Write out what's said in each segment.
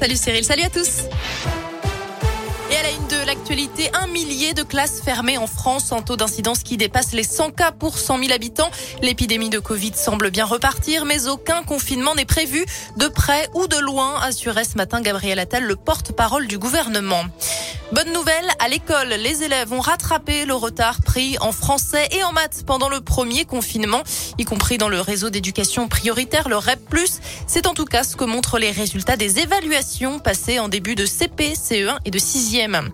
Salut Cyril, salut à tous. Et à la une de l'actualité, un millier de classes fermées en France, un taux d'incidence qui dépasse les 100 cas pour 100 000 habitants. L'épidémie de Covid semble bien repartir, mais aucun confinement n'est prévu de près ou de loin, assurait ce matin Gabriel Attal, le porte-parole du gouvernement. Bonne nouvelle, à l'école, les élèves ont rattrapé le retard pris en français et en maths pendant le premier confinement, y compris dans le réseau d'éducation prioritaire, le REP+. C'est en tout cas ce que montrent les résultats des évaluations passées en début de CP, CE1 et de 6e.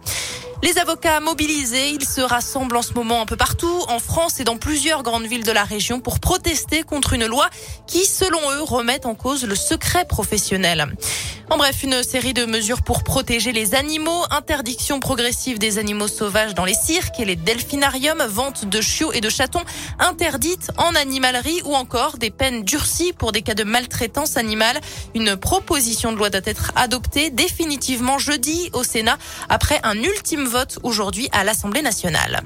Les avocats mobilisés, ils se rassemblent en ce moment un peu partout, en France et dans plusieurs grandes villes de la région, pour protester contre une loi qui, selon eux, remet en cause le secret professionnel. En bref, une série de mesures pour protéger les animaux, interdiction progressive des animaux sauvages dans les cirques et les delphinariums, vente de chiots et de chatons interdite en animalerie ou encore des peines durcies pour des cas de maltraitance animale. Une proposition de loi doit être adoptée définitivement jeudi au Sénat après un ultime vote aujourd'hui à l'Assemblée nationale.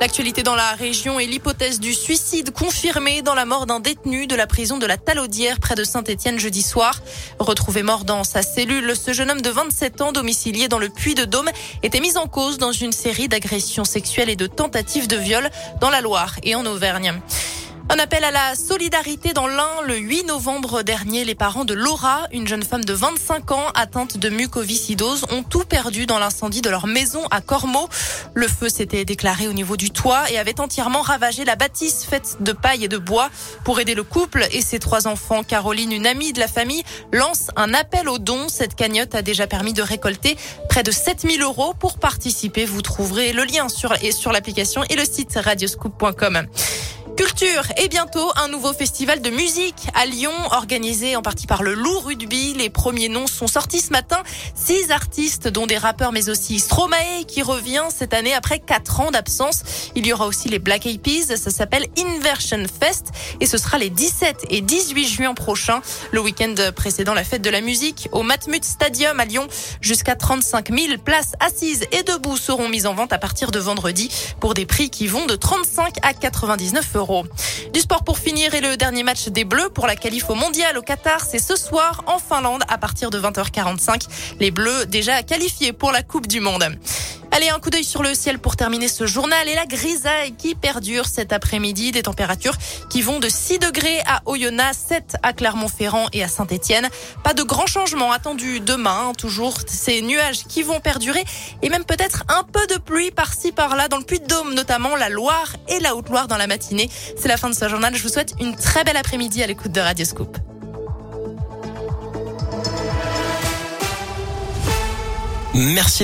L'actualité dans la région est l'hypothèse du suicide confirmé dans la mort d'un détenu de la prison de la Talaudière près de Saint-Étienne jeudi soir. Retrouvé mort dans sa cellule, ce jeune homme de 27 ans domicilié dans le Puy de Dôme était mis en cause dans une série d'agressions sexuelles et de tentatives de viol dans la Loire et en Auvergne. Un appel à la solidarité dans l'Ain. Le 8 novembre dernier, les parents de Laura, une jeune femme de 25 ans atteinte de mucoviscidose, ont tout perdu dans l'incendie de leur maison à Cormeaux. Le feu s'était déclaré au niveau du toit et avait entièrement ravagé la bâtisse faite de paille et de bois. Pour aider le couple et ses trois enfants, Caroline, une amie de la famille, lance un appel aux dons. Cette cagnotte a déjà permis de récolter près de 7000 euros. Pour participer, vous trouverez le lien sur, sur l'application et le site radioscoop.com. Culture et bientôt un nouveau festival de musique à Lyon organisé en partie par le Loup Rugby. Les premiers noms sont sortis ce matin. Six artistes dont des rappeurs mais aussi Stromae qui revient cette année après quatre ans d'absence. Il y aura aussi les Black Eyed Peas. Ça s'appelle Inversion Fest et ce sera les 17 et 18 juin prochains. Le week-end précédent la fête de la musique au Matmut Stadium à Lyon. Jusqu'à 35 000 places assises et debout seront mises en vente à partir de vendredi pour des prix qui vont de 35 à 99 euros. Du sport pour finir et le dernier match des Bleus pour la qualif au mondial au Qatar, c'est ce soir en Finlande à partir de 20h45. Les Bleus déjà qualifiés pour la Coupe du Monde. Allez, un coup d'œil sur le ciel pour terminer ce journal et la grisaille qui perdure cet après-midi. Des températures qui vont de 6 degrés à Oyonnax, 7 à Clermont-Ferrand et à Saint-Etienne. Pas de grands changements attendus demain. Hein. Toujours ces nuages qui vont perdurer et même peut-être un peu de pluie par-ci par-là dans le Puy-de-Dôme, notamment la Loire et la Haute-Loire dans la matinée. C'est la fin de ce journal. Je vous souhaite une très belle après-midi à l'écoute de Radio Scoop. Merci.